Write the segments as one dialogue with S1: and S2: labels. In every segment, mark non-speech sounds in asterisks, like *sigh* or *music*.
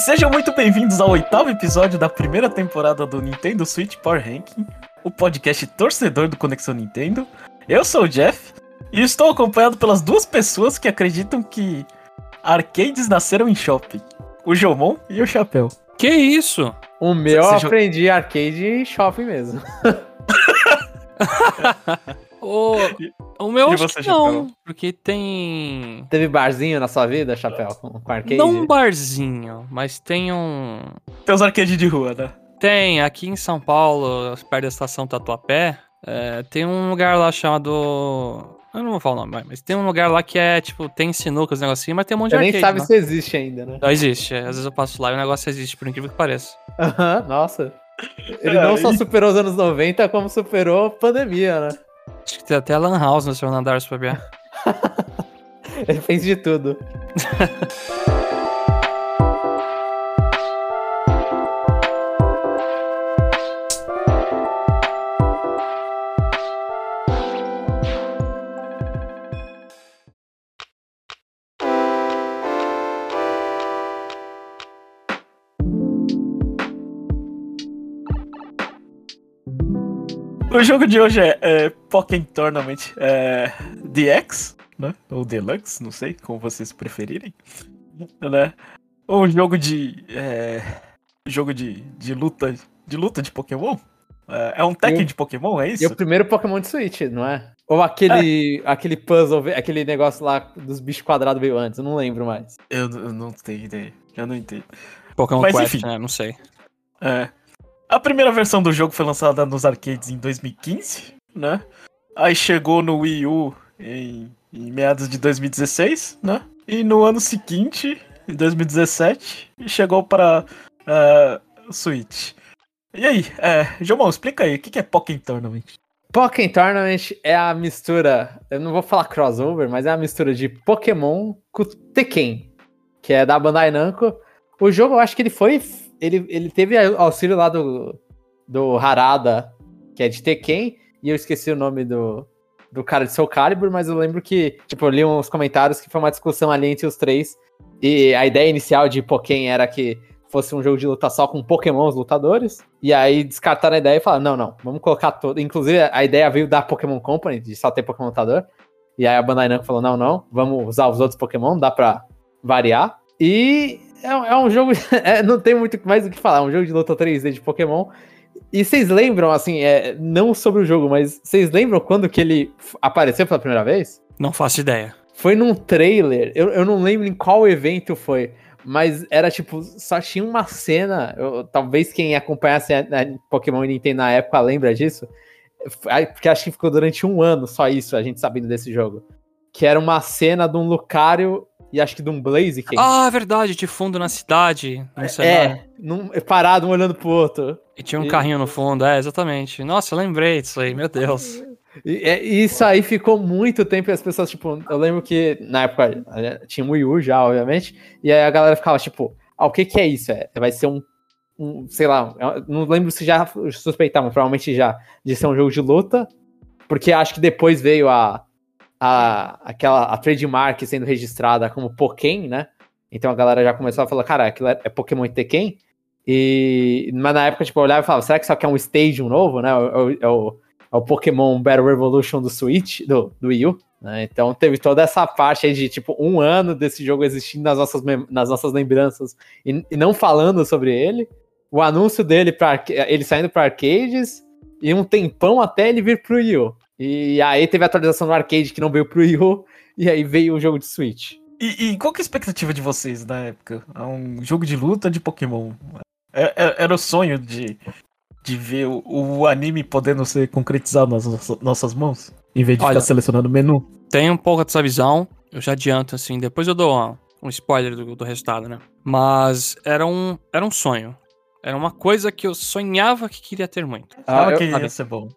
S1: sejam muito bem-vindos ao oitavo episódio da primeira temporada do Nintendo Switch Power Ranking, o podcast torcedor do Conexão Nintendo. Eu sou o Jeff e estou acompanhado pelas duas pessoas que acreditam que arcades nasceram em shopping: o Jomon e o Chapéu.
S2: Que isso?
S3: O meu eu aprendi arcade em shopping mesmo. *laughs*
S2: O, o meu
S1: E
S2: acho
S1: você,
S2: que não,
S1: Chapéu?
S2: porque tem...
S3: Teve barzinho na sua vida, Chapéu, com, com arcade?
S2: Não um barzinho, mas tem um...
S1: Tem os arcades de rua, né?
S2: Tem, aqui em São Paulo, perto da estação Tatuapé, é, tem um lugar lá chamado... Eu não vou falar o nome, mas tem um lugar lá que é, tipo, tem sinuca, os negocinhos, mas tem um monte de
S3: Você nem
S2: arcade
S3: sabe
S2: lá.
S3: se existe ainda, né?
S2: Não existe, às vezes eu passo lá e o negócio existe, por incrível que pareça.
S3: Aham, nossa. Ele
S1: É,
S3: não só superou os anos 90, como superou a pandemia, né?
S2: Acho que tem até Lan House no segundo andar, se ver. *laughs*
S3: Ele fez de tudo. *laughs*
S1: O jogo de hoje é, é Pokémon Tournament é, DX, né? Ou Deluxe, não sei, como vocês preferirem. Né? Um jogo de. É, jogo de, de luta. De luta de Pokémon? É, é um Tekken
S3: E
S1: de Pokémon, é
S3: E
S1: isso?
S3: o primeiro Pokémon de Switch, não é? Ou aquele, aquele puzzle, aquele negócio lá dos bichos quadrados veio antes, eu não lembro mais.
S1: Eu, eu não tenho ideia. Eu não entendo.
S2: Pokémon
S1: Mas
S2: Quest,
S1: enfim.
S2: né? Não sei.
S1: É. A primeira versão do jogo foi lançada nos arcades em 2015, né? Aí chegou no Wii U em, em meados de 2016, né? E no ano seguinte, em 2017, chegou para é, o Switch. E aí, é, Jomão, explica aí, o que é Pokémon Tournament?
S3: Pokémon Tournament é a mistura, eu não vou falar crossover, mas é a mistura de Pokémon com Tekken, que é da Bandai Namco. O jogo, eu acho que ele foi, ele, ele teve auxílio lá do, do Harada, que é de Tekken, e eu esqueci o nome do, do cara de Soul Calibur, mas eu lembro que, tipo, eu li uns comentários que foi uma discussão ali entre os três, e a ideia inicial de Pokémon era que fosse um jogo de luta só com Pokémons lutadores. E aí descartaram a ideia e falaram: não, não, vamos colocar todo. Inclusive, a ideia veio da Pokémon Company, de só ter Pokémon lutador. E aí a Bandai Namco falou: não, não, vamos usar os outros Pokémon, dá pra variar. E é, um- é um jogo. *laughs* é, não tem muito mais o que falar, é um jogo de luta 3D de Pokémon. E vocês lembram, assim, é, não sobre o jogo, mas vocês lembram quando que ele apareceu pela primeira vez?
S2: Não faço ideia.
S3: Foi num trailer, eu, eu não lembro em qual evento foi, mas era tipo, só tinha uma cena, eu- talvez quem acompanhasse a, a Pokémon e Nintendo na época lembra disso, porque acho que ficou durante um ano só isso, a gente sabendo desse jogo. Que era uma cena de um Lucario e acho que de um Blaziken.
S2: Ah, é verdade, de fundo na cidade. Cenário.
S3: é, num- parado um olhando pro outro.
S2: E tinha um
S3: E-
S2: carrinho no fundo, é, exatamente. Nossa, eu lembrei disso aí, meu Deus.
S3: E, é- e isso aí ficou muito tempo e as pessoas, tipo, eu lembro que na época eh, tinha um Wii U já, obviamente, e aí a galera ficava, tipo, ah, o que que é isso? É, vai ser um, um, sei lá, não lembro se já suspeitavam, provavelmente já, de ser um jogo de luta, porque acho que depois veio a, a aquela, a trademark sendo registrada como Pokémon, né? Então a galera já começou a falar, cara, aquilo é, é Pokémon e Tekken, e, mas na época, tipo, eu olhava e falava, será que isso aqui é um Stadium novo, né? É o- é o, é o Pokémon Battle Revolution do Switch, do, do Wii U, né? Então teve toda essa parte aí de, tipo, um ano desse jogo existindo nas nossas, nas nossas lembranças e, e não falando sobre ele. O anúncio dele, pra, ele saindo para arcades e um tempão até ele vir pro Wii U. E aí teve a atualização do arcade que não veio pro Wii U, e aí veio o jogo de Switch.
S1: E, e qual que é a expectativa de vocês na época? É um jogo de luta de Pokémon. É- é- era o sonho de, de ver o, o anime podendo ser concretizado nas nossas, nossas mãos? Em vez de
S2: Olha.
S1: ficar selecionando o menu?
S2: Tem um pouco dessa visão, eu já adianto, assim, depois eu dou uma- um spoiler do, do resultado, né? Mas era um, era um sonho. Era uma coisa que eu sonhava que queria ter muito.
S3: Ah, eu-
S1: que ia ser bom.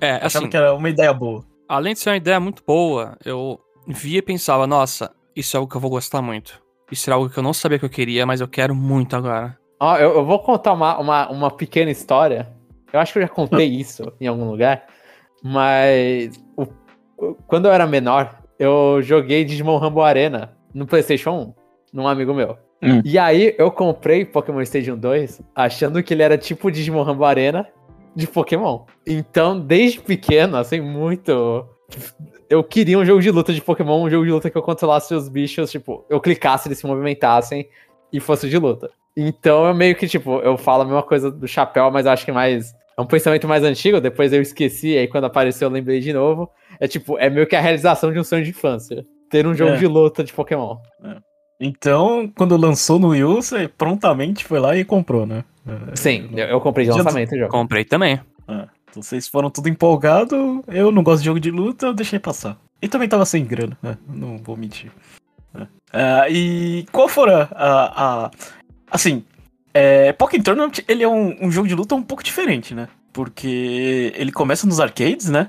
S2: É,
S1: Achava
S2: assim,
S1: que era uma ideia boa.
S2: além de ser uma ideia muito boa, eu via e pensava, nossa, isso é algo que eu vou gostar muito. Isso era algo que eu não sabia que eu queria, mas eu quero muito agora.
S3: Ó, eu, eu vou contar uma, uma, uma pequena história. Eu acho que eu já contei *laughs* isso em algum lugar. Mas o- o- quando eu era menor, eu joguei Digimon Rumble Arena no PlayStation 1, num amigo meu.
S1: Hum.
S3: E aí eu comprei Pokémon Stadium 2 achando que ele era tipo Digimon Rambo Arena de Pokémon. Então, desde pequeno, assim, muito. Eu queria um jogo de luta de Pokémon, um jogo de luta que eu controlasse os bichos, tipo, eu clicasse, eles se movimentassem e fosse de luta. Então eu meio que, tipo, eu falo a mesma coisa do chapéu, mas eu acho que mais. É um pensamento mais antigo, depois eu esqueci, aí quando apareceu eu lembrei de novo. É tipo, é meio que a realização de um sonho de infância. Ter um jogo
S1: É.
S3: de luta de Pokémon.
S1: Então, quando lançou no Wii U, você prontamente foi lá e comprou, né? É,
S3: Sim, eu, eu comprei de lançamento o jogo.
S2: Comprei também.
S1: É, então vocês foram tudo empolgado, eu não gosto de jogo de luta, eu deixei passar. E também tava sem grana, né? Não vou mentir. Ah, e qual fora a. a- assim, é, Pokémon Tournament ele é um, um jogo de luta um pouco diferente, né? Porque ele começa nos arcades, né?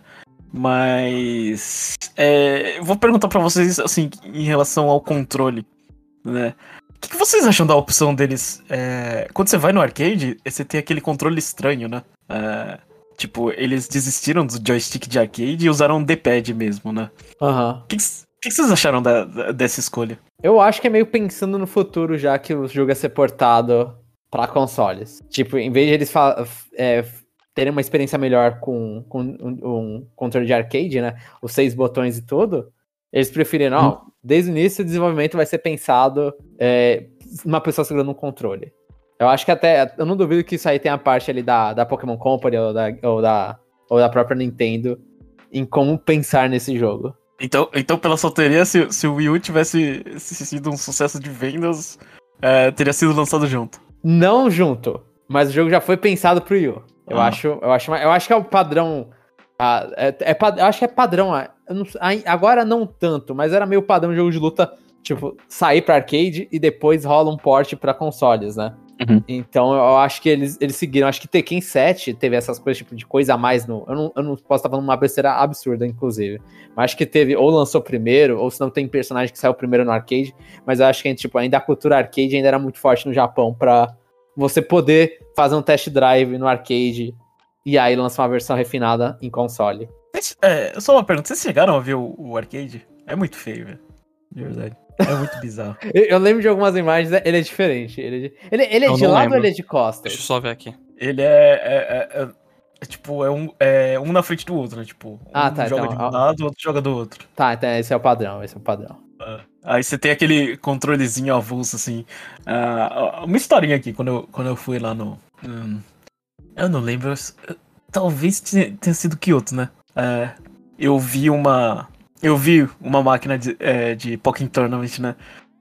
S1: Mas. é, eu vou perguntar pra vocês, assim, em relação ao controle, né? O que, que vocês acham da opção deles? é, quando você vai no arcade, você tem aquele controle estranho, né? É, tipo, eles desistiram do joystick de arcade e usaram um D-pad mesmo, né?
S3: Aham.
S1: O que, que que vocês acharam da- da- dessa escolha?
S3: Eu acho que é meio pensando no futuro, já que o jogo é ser portado pra consoles. Tipo, em vez de eles é, terem uma experiência melhor com, com um, um controle de arcade, né? Os seis botões e tudo, eles preferiram, ó, desde o início o desenvolvimento vai ser pensado é, uma pessoa segurando um controle. Eu acho que até. Eu não duvido que isso aí tenha parte ali da, da Pokémon Company ou da, ou, da, ou da própria Nintendo em como pensar nesse jogo.
S1: Então, então pela solteria, se, se o Wii U tivesse sido um sucesso de vendas, é, teria sido lançado junto.
S3: Não junto, mas o jogo já foi pensado pro Yu. Eu
S1: Ah.
S3: acho, eu acho, eu acho que é o padrão. ah, é, é eu acho que é padrão. Não- agora não tanto, mas era meio padrão jogo de luta, tipo, sair pra arcade e depois rola um port pra consoles, né?
S1: Uhum.
S3: Então eu acho que eles, eles seguiram. Acho que Tekken 7 teve essas coisas, tipo, de coisa a mais no. Eu não, eu não posso estar falando uma besteira absurda, inclusive. Mas acho que teve, ou lançou primeiro, ou se não tem personagem que saiu primeiro no arcade. Mas eu acho que, tipo, ainda a cultura arcade ainda era muito forte no Japão pra você poder fazer um test drive no arcade e aí lançar uma versão refinada em console.
S1: É, só uma pergunta, vocês chegaram a ver o, o arcade? É muito feio, velho. De verdade. É muito bizarro. *laughs*
S3: Eu, eu lembro de algumas imagens, ele é diferente. Ele é de, ele, ele é de lado
S2: lembro.
S3: ou ele é de costas?
S2: Deixa eu só ver aqui.
S1: Ele é, é- é- é- é tipo, é um, é um na frente do outro, né? Tipo, um
S3: Ah, tá,
S1: joga
S3: então,
S1: de um lado, o outro joga do outro.
S3: Tá, então esse é o padrão, esse é o padrão.
S1: Aí você tem aquele controlezinho avulso, assim. Ah, uma historinha aqui, quando eu, quando eu fui lá no. hum, eu não lembro. eu- talvez tenha, tenha sido Kyoto, né? É, eu vi uma. Eu vi uma máquina de, é, de Pokémon Tournament, né?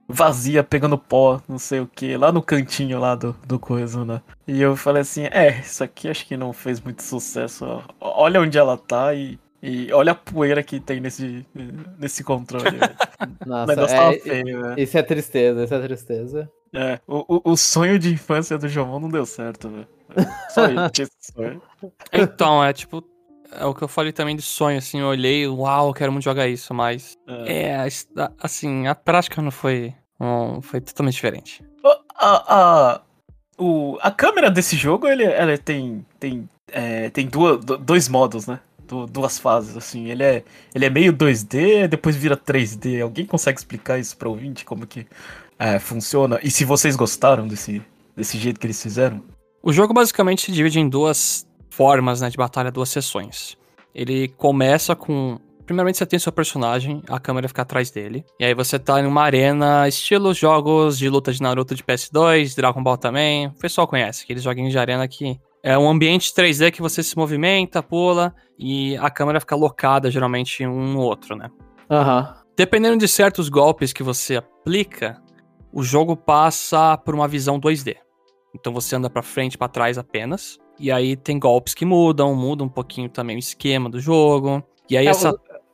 S1: Vazia, pegando pó, não sei o que, lá no cantinho lá do, do coisa, né? E eu falei assim, é, isso aqui acho que não fez muito sucesso. ó. Olha onde ela tá e, e olha a poeira que tem nesse, nesse controle. velho. *laughs* O
S3: Nossa,
S1: negócio tava
S3: é,
S1: feio, né?
S3: isso é tristeza, isso é tristeza.
S1: É, o, o, o sonho de infância do João não deu certo, velho. Só ele tinha esse sonho.
S2: Então, é tipo. É o que eu falei também de sonho, assim. Eu olhei, uau, quero muito jogar isso, mas.
S1: É.
S2: É, assim, a prática não foi. Não, foi totalmente diferente.
S1: A, a, o, a câmera desse jogo, ele, ela tem, tem, é, tem duas, do- dois modos, né? Du- duas fases, assim. Ele é, ele é meio 2D, depois vira 3D. Alguém consegue explicar isso pra ouvinte, como que é, funciona? E se vocês gostaram desse, desse jeito que eles fizeram?
S2: O jogo basicamente se divide em duas formas né, de batalha, duas sessões. Ele começa com. Primeiramente você tem seu personagem, a câmera fica atrás dele. E aí você tá em uma arena, estilo jogos de luta de Naruto de PS2, Dragon Ball também. O pessoal conhece, aqueles joguinhos de arena que é um ambiente 3D que você se movimenta, pula, e a câmera fica locada geralmente um no outro, né?
S3: Aham.
S2: Dependendo de certos golpes que você aplica, o jogo passa por uma visão 2D. Então você anda pra frente pra trás apenas. E aí tem golpes que mudam, muda um pouquinho também o esquema do jogo. E aí
S3: É,
S2: essa.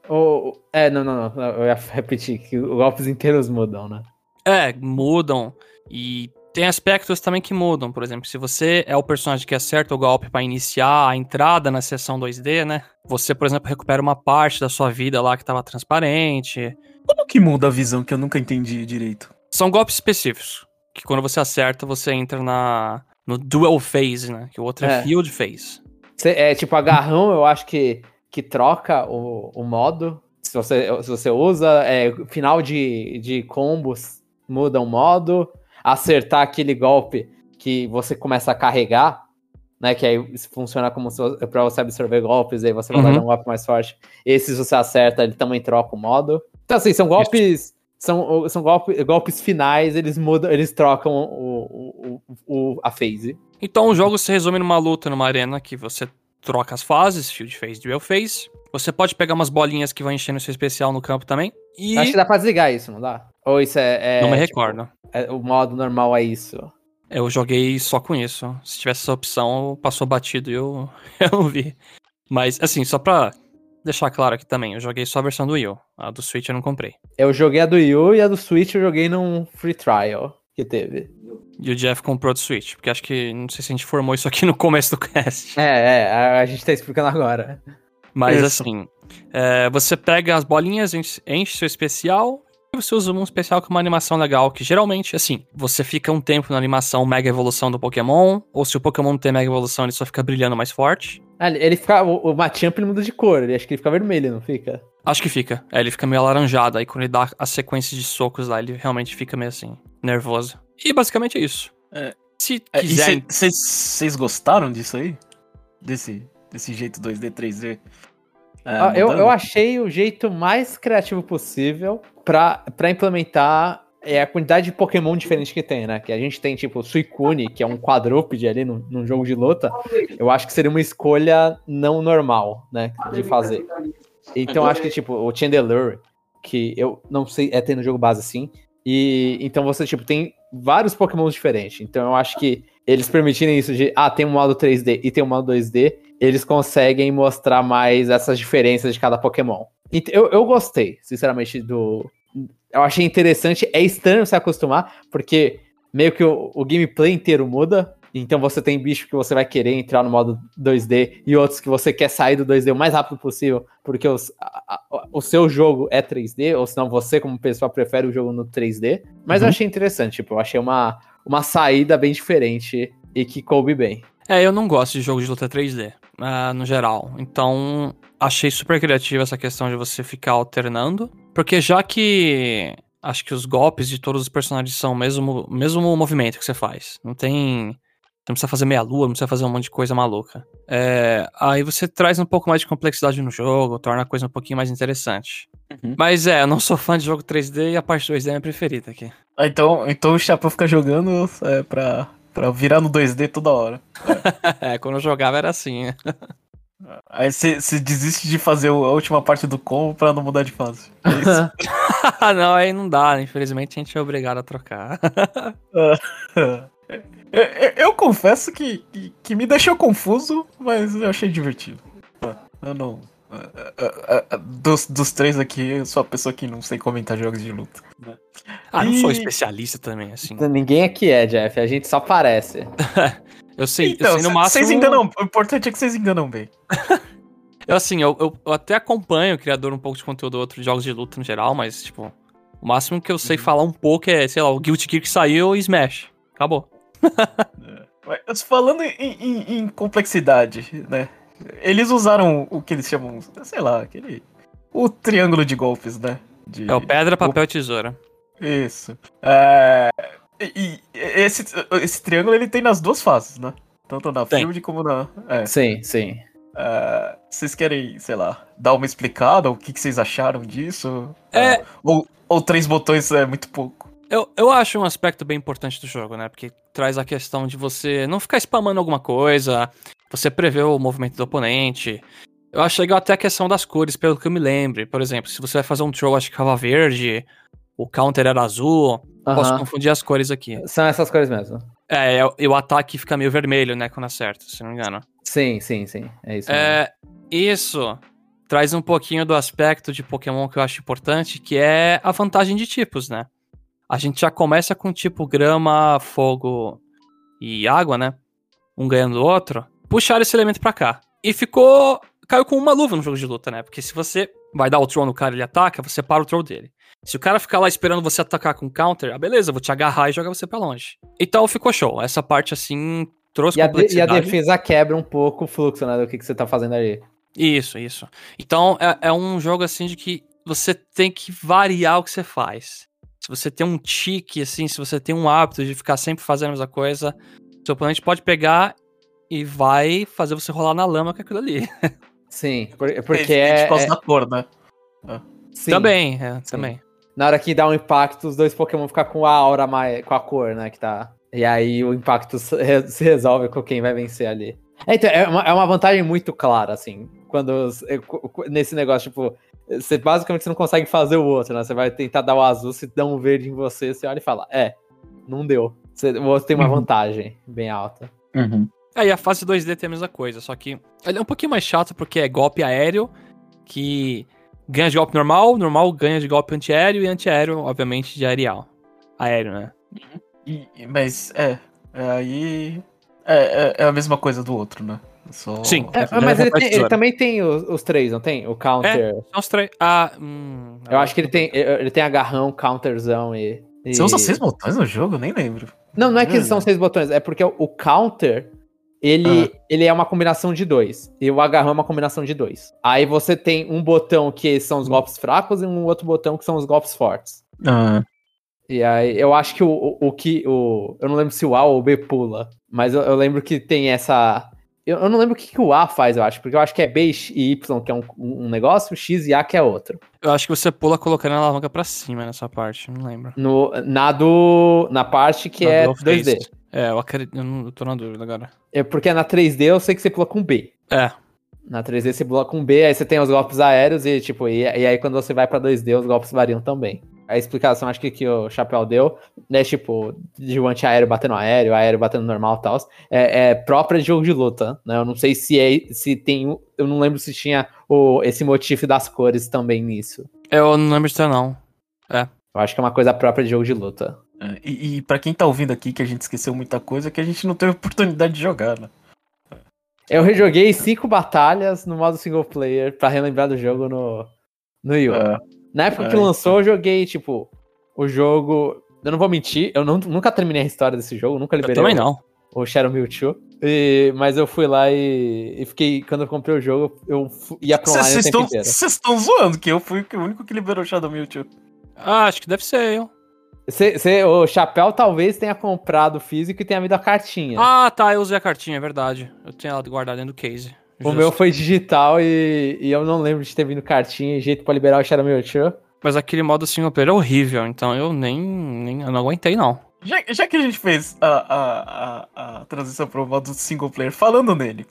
S3: o- o- é, não, não, não. Eu ia *laughs* repetir que os golpes inteiros mudam, né?
S2: É, mudam. E tem aspectos também que mudam. Por exemplo, se você é o personagem que acerta o golpe pra iniciar a entrada na sessão 2D, né? Você, por exemplo, recupera uma parte da sua vida lá que tava transparente.
S1: Como que muda a visão que eu nunca entendi direito?
S2: São golpes específicos. Que quando você acerta, você entra na no dual phase, né? Que o outro é,
S3: É.
S2: field phase.
S3: É tipo agarrão, eu acho que, que troca o, o modo. Se você, se você usa, é, final de, de combos muda o modo. acertar aquele golpe que você começa a carregar, né? Que aí funciona como se pra você absorver golpes, aí você vai
S2: Uhum.
S3: dar um golpe mais forte. Esses você acerta, ele também troca o modo. Então, assim, são golpes. São, são golpe, golpes finais, eles mudam, eles trocam o, o, o, a phase.
S2: Então o jogo se resume numa luta numa arena que você troca as fases, Shield Phase, Dual Phase. Você pode pegar umas bolinhas que vão enchendo o seu especial no campo também. E
S3: Acho que dá pra desligar isso, não dá? Ou isso é. é,
S2: não me
S3: tipo,
S2: recordo.
S3: é- o modo normal é isso.
S2: Eu joguei só com isso. Se tivesse essa opção, passou batido e eu, *laughs* eu não vi. Mas, assim, só pra deixar claro aqui também, eu joguei só a versão do Wii U. A do Switch eu não comprei.
S3: Eu joguei a do Wii U e a do Switch eu joguei num free trial que teve.
S2: E o Jeff comprou do Switch, porque acho que, não sei se a gente formou isso aqui *laughs* no começo do cast.
S3: É, é, a, a gente tá explicando agora.
S2: Mas
S1: Isso.
S2: assim, é, você pega as bolinhas, enche, enche seu especial, e você usa um especial com uma animação legal, que geralmente, assim, você fica um tempo na animação Mega Evolução do Pokémon, ou se o Pokémon não tem Mega Evolução, ele só fica brilhando mais forte.
S3: Ah, ele- fica. O, o Machamp ele muda de cor, ele acho que ele fica vermelho, não fica?
S2: Acho que fica. É, ele fica meio alaranjado, aí quando ele dá a sequência de socos lá, ele realmente fica meio assim, nervoso. E basicamente é isso.
S1: É.
S2: Se
S1: É,
S2: quiser...
S1: vocês gostaram disso aí? Desse, desse jeito 2D, 3D? É,
S3: Ah, eu, eu achei o jeito mais criativo possível pra implementar é, a quantidade de Pokémon diferente que tem, né? Que a gente tem, tipo, Suicune, que é um quadrúpede ali num, num jogo de luta. Eu acho que seria uma escolha não normal, né? De fazer. Então eu acho que, tipo, o Chandelure, que eu não sei, é ter no jogo base assim. E então você, tipo, tem vários Pokémon diferentes. Então eu acho que eles permitirem isso de, ah, tem um modo 3D e tem um modo 2D, eles conseguem mostrar mais essas diferenças de cada Pokémon. Eu, eu gostei, sinceramente, do. Eu achei interessante. É estranho se acostumar, porque meio que o, o gameplay inteiro muda. Então você tem bicho que você vai querer entrar no modo 2D e outros que você quer sair do 2D o mais rápido possível, porque os- a- a- o seu jogo é 3D, ou senão você, como pessoa, prefere o jogo no 3D. Mas eu
S2: Uhum.
S3: achei interessante, tipo, eu achei uma, uma saída bem diferente e que coube bem.
S2: É, eu não gosto de jogo de luta 3D, ah, no geral. Então, achei super criativa essa questão de você ficar alternando. Porque já que acho que os golpes de todos os personagens são o mesmo, mesmo movimento que você faz. Não tem. Não precisa fazer meia lua, não precisa fazer um monte de coisa maluca. É, aí você traz um pouco mais de complexidade no jogo, torna a coisa um pouquinho mais interessante.
S1: Uhum.
S2: Mas é, eu não sou fã de jogo 3D e a parte 2D é minha preferida aqui.
S1: Ah, então, então o Chapéu fica jogando é, pra, pra virar no 2D toda hora. *laughs*
S2: é, quando eu jogava era assim, né?
S1: Aí você desiste de fazer a última parte do combo pra não mudar de fase. É isso. *laughs*
S2: Ah, não, aí não dá, infelizmente a gente é obrigado a trocar. *laughs*
S1: Eu, eu- eu confesso que, que, que me deixou confuso, mas eu achei divertido. Eu não. Dos, dos três aqui, eu sou a pessoa que não sei comentar jogos de luta. né?
S2: Ah, não sou
S1: E-
S2: especialista também, assim.
S3: Ninguém aqui é, Jeff, a gente só parece. *laughs*
S2: Eu sei, eu
S1: Então,
S2: sei no máximo.
S1: vocês enganam. O importante é que vocês enganam bem. *laughs*
S2: Eu, assim, eu, eu, eu até acompanho o criador um pouco de conteúdo outro de jogos de luta no geral, mas, tipo, o máximo que eu sei falar um pouco é, sei lá, o Guilty Gear que saiu e Smash. Acabou. *laughs*
S1: Mas falando em, em- em complexidade, né? Eles usaram o que eles chamam, sei lá, aquele. O triângulo de golpes, né? De-
S2: É o pedra, papel e tesoura.
S1: Isso. É, E, e esse, esse triângulo ele tem nas duas fases, né? Tanto na
S2: Tem.
S1: field como na. É.
S3: Sim, sim.
S1: É, vocês querem, sei lá, dar uma explicada? O que, que vocês acharam disso?
S2: É.
S1: É, ou, ou três botões é muito pouco?
S2: Eu, eu acho um aspecto bem importante do jogo, né? Porque traz a questão de você não ficar spamando alguma coisa, você prever o movimento do oponente. Eu acho legal até a questão das cores, pelo que eu me lembre. Por exemplo, se você vai fazer um throw, acho que tava verde, o counter era azul. Posso
S3: Aham.
S2: confundir as cores aqui.
S3: São essas cores mesmo.
S2: É, é, e o ataque fica meio vermelho, né, quando acerta, se não me engano.
S3: Sim, sim, sim. É isso. mesmo.
S2: É, isso traz um pouquinho do aspecto de Pokémon que eu acho importante, que é a vantagem de tipos, né? A gente já começa com tipo grama, fogo e água, né? Um ganhando o outro. Puxaram esse elemento pra cá. E ficou. Caiu com uma luva no jogo de luta, né? Porque se você vai dar o throw no cara e ele ataca, você para o throw dele. Se o cara ficar lá esperando você atacar com counter, ah, beleza, eu vou te agarrar e jogar você pra longe. Então ficou show. Essa parte assim trouxe
S3: E a, de- e a
S2: complexidade.
S3: defesa quebra um pouco o fluxo, né? Do que, que você tá fazendo ali.
S2: Isso, isso. Então é, é um jogo assim de que você tem que variar o que você faz. se você tem um tique, assim, se você tem um hábito de ficar sempre fazendo a mesma coisa, seu oponente pode pegar e vai fazer você rolar na lama com aquilo ali. *laughs*
S3: Sim, por- porque é,
S1: por causa
S3: é-
S1: da cor, né?
S3: sim.
S2: também, é, também.
S3: Na hora que dá um impacto, os dois Pokémon ficam com a aura mais. com a cor, né? Que tá. E aí o impacto se re- se resolve com quem vai vencer ali. É, então, é, uma, é uma vantagem muito clara, assim. Quando. é, Nesse negócio, tipo. Você basicamente você não consegue fazer o outro, né? Você vai tentar dar o azul, se dá um verde em você, você olha e fala, é, não deu. Você- o outro tem uma
S1: Uhum.
S3: vantagem bem alta.
S2: Aí a fase 2D tem a mesma coisa, só que ele é um pouquinho mais chato porque é golpe aéreo, que ganha de golpe normal, normal ganha de golpe antiaéreo e antiaéreo, obviamente, de aerial. Aéreo, né?
S1: E- mas é, é aí. É, é, é a mesma coisa do outro, né? Só...
S2: Sim.
S3: É,
S2: É,
S3: mas
S2: é
S3: ele, tem- ele também tem os, os três, não tem? O counter.
S2: São os três. Ah, hum,
S3: Eu acho que ele tem, ele tem agarrão, counterzão e. e-
S1: Você usa seis botões no jogo? Eu nem lembro.
S3: Não, não é que
S1: Hum.
S3: são seis botões, é porque o, o counter, ele, ele é uma combinação de dois. E o agarrão é uma combinação de dois. Aí você tem um botão que são os golpes fracos e um outro botão que são os golpes fortes.
S1: Ah,
S3: E aí eu acho que o, o, o que. O, eu não lembro se o A ou o B pula. Mas eu, eu lembro que tem essa. Eu, eu não lembro o que, que o A faz, eu acho. Porque eu acho que é B e Y, que é um, um negócio, o X e A que é outro.
S2: Eu acho que você pula colocando a alavanca pra cima nessa parte, não lembro.
S3: No, na do. Na parte que
S2: Na
S3: é
S2: Dual
S3: 2D.
S2: É, eu acredito. Eu, não, eu tô na dúvida agora.
S3: É porque na 3D eu sei que você pula com B.
S2: É.
S3: Na 3D você pula com B, aí você tem os golpes aéreos e, tipo, e, e aí quando você vai pra 2D os golpes variam também. A explicação acho que, que o Chapéu deu, né, tipo, de um anti-aéreo batendo aéreo, aéreo batendo normal e tal, é, é própria de jogo de luta, né? Eu não sei se é, se tem, eu não lembro se tinha o, esse motivo das cores também nisso.
S2: Eu não lembro ter, não.
S3: Eu acho que é uma coisa própria de jogo de luta.
S1: É, e, e pra quem tá ouvindo aqui que a gente esqueceu muita coisa, é que a gente não teve *laughs* oportunidade de jogar, né?
S3: Eu rejoguei cinco batalhas no modo single player pra relembrar do jogo no, no Yu.
S1: É,
S3: Na época que
S1: Ah,
S3: lançou, eu joguei, tipo, o jogo. Eu não vou mentir, eu não- nunca terminei a história desse jogo, nunca
S2: Eu
S3: liberei
S2: também
S3: o,
S2: não.
S3: o Shadow Mewtwo. E- mas eu fui lá e, e fiquei. Quando eu comprei o jogo, eu fu- ia pra online o tempo
S1: vocês estão zoando, que eu fui o único que liberou o Shadow Mewtwo.
S2: Ah, acho que deve ser eu.
S3: Cê- cê- o Chapéu talvez tenha comprado físico e tenha me dado a cartinha.
S2: Ah, tá, eu usei a cartinha, é verdade. Eu tenho ela guardada dentro do case.
S3: o
S2: Justo.
S3: meu foi digital e, e eu não lembro de ter vindo cartinha e jeito pra liberar o Shadow Mewtwo.
S2: Mas aquele modo single player é horrível, então eu nem, nem eu não aguentei, não.
S1: Já, já que a gente fez a, a, a, a transição pro modo single player falando nele,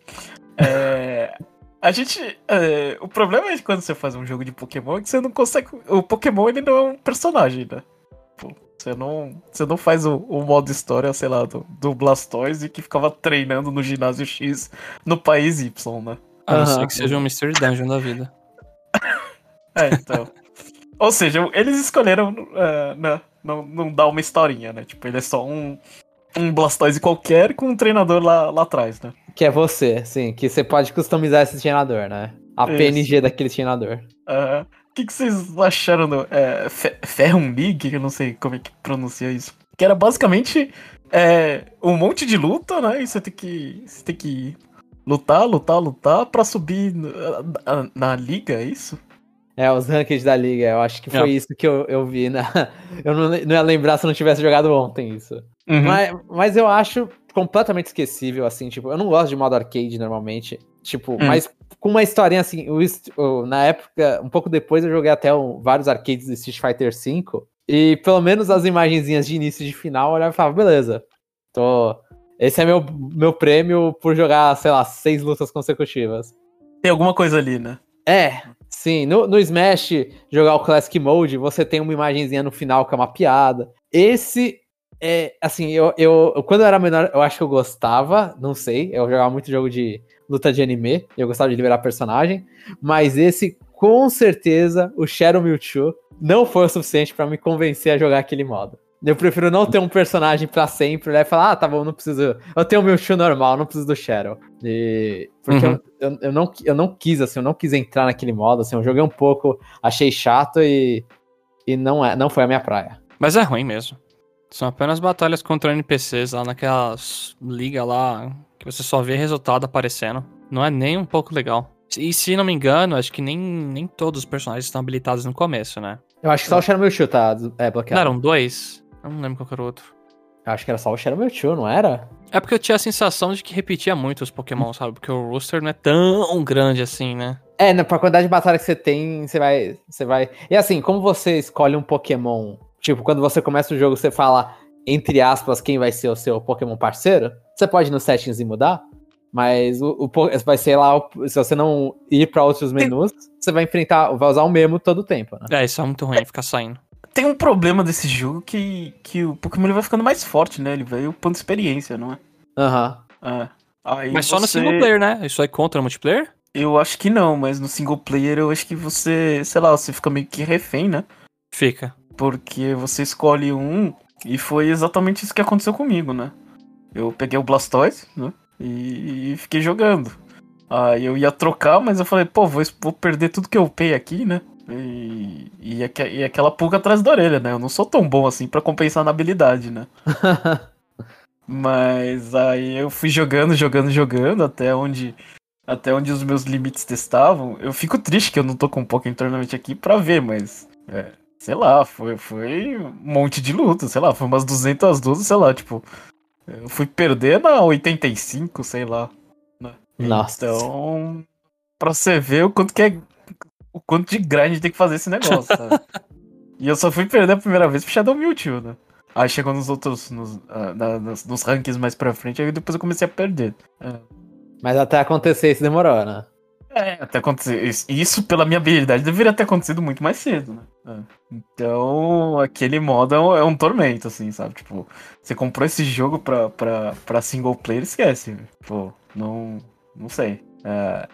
S1: é, a gente. é, o problema é que quando você faz um jogo de Pokémon é que você não consegue. O Pokémon ele não é um personagem, né? Pô, Você não, você não faz o, o modo história, sei lá, do, do Blastoise que ficava treinando no ginásio X no país Y, né?
S2: A não ser que seja um Mystery Dungeon da vida. *laughs*
S1: É, então. Ou seja, eles escolheram é, né, não, não dar uma historinha, né? Tipo, ele é só um, um Blastoise qualquer com um treinador lá, lá atrás, né?
S3: Que é você, sim, que você pode customizar esse treinador, né? A
S1: Isso.
S3: PNG daquele treinador.
S1: Aham. O que, que vocês acharam do é, League? Que eu não sei como é que pronuncia isso. Que era basicamente é, um monte de luta, né? E você tem que, você tem que lutar, lutar, lutar pra subir na, na- na liga, é isso?
S3: É, os rankings da liga, eu acho que foi
S2: É.
S3: isso que eu, eu vi na. *laughs* Eu não, não ia lembrar se eu não tivesse jogado ontem isso.
S1: Uhum.
S3: Mas, mas eu acho completamente esquecível, assim, tipo, eu não gosto de modo arcade normalmente. Tipo, mas com uma historinha assim, o na época, um pouco depois eu joguei até um- vários arcades do Street Fighter V. E pelo menos as imagenzinhas de início e de final eu olhava e falava, beleza. Tô. Esse é meu, meu prêmio por jogar, sei lá, seis lutas consecutivas.
S1: Tem alguma coisa ali, né?
S3: É, sim. No, no Smash, jogar o Classic Mode, você tem uma imagenzinha no final que é uma piada. Esse é, assim, eu, eu, quando eu era menor, eu acho que eu gostava, não sei, eu jogava muito jogo de luta de anime, eu gostava de liberar personagem, mas esse, com certeza, o Shadow Mewtwo não foi o suficiente pra me convencer a jogar aquele modo. Eu prefiro não ter um personagem pra sempre, né? Falar, ah, tá bom, não preciso. Eu tenho o Mewtwo normal, não preciso do Shadow. E... Porque
S2: Uhum.
S3: eu, eu, eu não, eu não quis, assim, eu não quis entrar naquele modo, assim, eu joguei um pouco, achei chato e, e não, é, não foi a minha praia.
S2: Mas é ruim mesmo. São apenas batalhas contra NPCs lá naquelas liga lá que você só vê resultado aparecendo. Não é nem um pouco legal. E se não me engano, acho que nem, nem todos os personagens estão habilitados no começo, né?
S3: Eu acho que só o Shadow Mewtwo tá é,
S2: Não
S3: bloqueado.
S2: eram dois? Eu não lembro qual era o outro.
S3: Eu acho que era só o Shadow Mewtwo, não era?
S2: É porque eu tinha a sensação de que repetia muito os Pokémon, sabe? Porque o Rooster não é tão grande assim, né?
S3: É, né, pra quantidade de batalha que você tem, você vai, você vai... E assim, como você escolhe um Pokémon... Tipo, quando você começa o jogo, você fala, entre aspas, quem vai ser o seu Pokémon parceiro. Você pode ir nos settings e mudar. Mas o, o vai ser lá, o- se você não ir pra outros menus, você vai enfrentar, vai usar o mesmo todo o tempo, né?
S2: É, isso é muito ruim, ficar saindo.
S1: Tem um problema desse jogo que, que o Pokémon ele vai ficando mais forte, né? Ele vai upando experiência, não é?
S3: Aham.
S1: É. Aí
S2: Mas só no
S1: você-
S2: single player, né? Isso aí contra no multiplayer?
S1: Eu acho que não, mas no single player eu acho que você, sei lá, você fica meio que refém, né?
S2: Fica.
S1: Porque você escolhe um e foi exatamente isso que aconteceu comigo, né? Eu peguei o Blastoise, né? E, e fiquei jogando. Aí eu ia trocar, mas eu falei, pô, vou, vou perder tudo que eu upei aqui, né? E, e, e aquela pulga atrás da orelha, né? Eu não sou tão bom assim pra compensar na habilidade, né? *laughs* Mas aí eu fui jogando, jogando, jogando até onde até onde os meus limites testavam. Eu fico triste que eu não tô com um Pokémon Tournament aqui pra ver, mas é, sei lá, foi foi um monte de luta, sei lá, foi umas 200 lutas, sei lá, tipo, eu fui perder na 85, sei lá. né?
S3: Nossa.
S1: Então, pra você ver o quanto que é o quanto de grind tem que fazer esse negócio, sabe? *laughs* E eu só fui perder a primeira vez pro Shadow Mewtwo, né? Aí chegou nos outros, nos, ah, na- nas- nos rankings mais pra frente, aí depois eu comecei a perder. É.
S3: Mas até acontecer isso demorou, né?
S1: É, até acontecer. isso- pela minha habilidade, deveria ter acontecido muito mais cedo, né? É. Então, aquele modo é um, é um tormento, assim, sabe? Tipo, você comprou esse jogo pra, pra, pra single player, esquece. Pô, não. Não sei. É,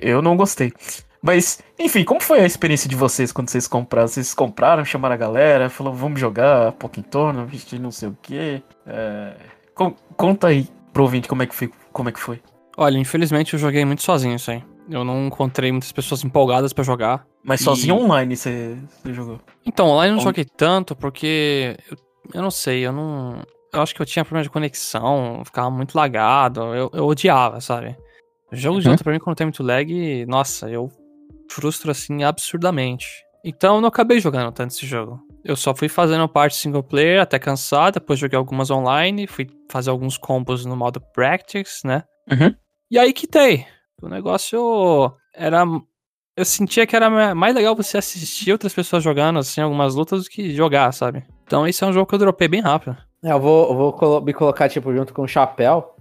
S1: eu não gostei. Mas, enfim, como foi a experiência de vocês quando vocês compraram? Vocês compraram, chamaram a galera, falaram, vamos jogar Pokémon Tournament, não sei o quê. É, con- conta aí pro ouvinte como é que foi. Como é que foi.
S2: Olha, infelizmente eu joguei muito sozinho isso aí. Eu não encontrei muitas pessoas empolgadas pra jogar.
S1: Mas
S2: E-
S1: sozinho online você, você jogou?
S2: Então, online eu não joguei tanto porque. Eu, eu não sei, eu não. Eu acho que eu tinha problema de conexão, ficava muito lagado, eu, eu odiava, sabe? Jogo de
S1: Uhum.
S2: luta pra mim, quando tem muito lag, nossa, eu frustro assim absurdamente. Então eu não acabei jogando tanto esse jogo. Eu só fui fazendo parte single player até cansado, depois joguei algumas online, fui fazer alguns combos no modo practice, né?
S1: Uhum.
S2: E aí quitei. O negócio era. Eu sentia que era ma- mais legal você assistir outras pessoas jogando, assim, algumas lutas do que jogar, sabe? Então esse é um jogo que eu dropei bem rápido.
S3: É, Eu vou, eu vou colo- me colocar, tipo, junto com o Chapéu,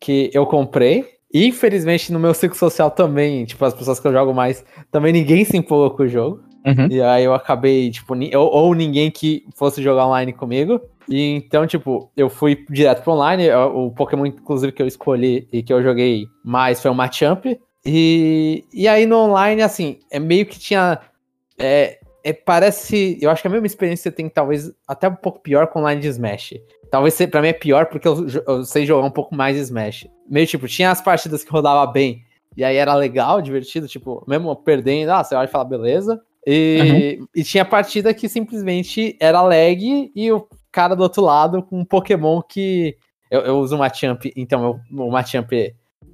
S3: que eu comprei. E, infelizmente, no meu ciclo social também, tipo, as pessoas que eu jogo mais, também ninguém se empolgou com o jogo.
S1: Uhum.
S3: E aí eu acabei, tipo, ou, ou ninguém que fosse jogar online comigo. E então, tipo, eu fui direto pro online. O o Pokémon, inclusive, que eu escolhi e que eu joguei mais foi o Machamp. E, e aí no online, assim, é meio que tinha. É, é, parece. Eu acho que a mesma experiência tem talvez até um pouco pior com online de Smash. Talvez pra mim é pior porque eu, eu sei jogar um pouco mais Smash. Meio tipo, tinha as partidas que rodava bem. E aí era legal, divertido, tipo, mesmo perdendo, ah, você olha e fala, beleza. E, e tinha partida que simplesmente era lag e o cara do outro lado com um Pokémon que. Eu, eu uso o Machamp, então eu- o Machamp,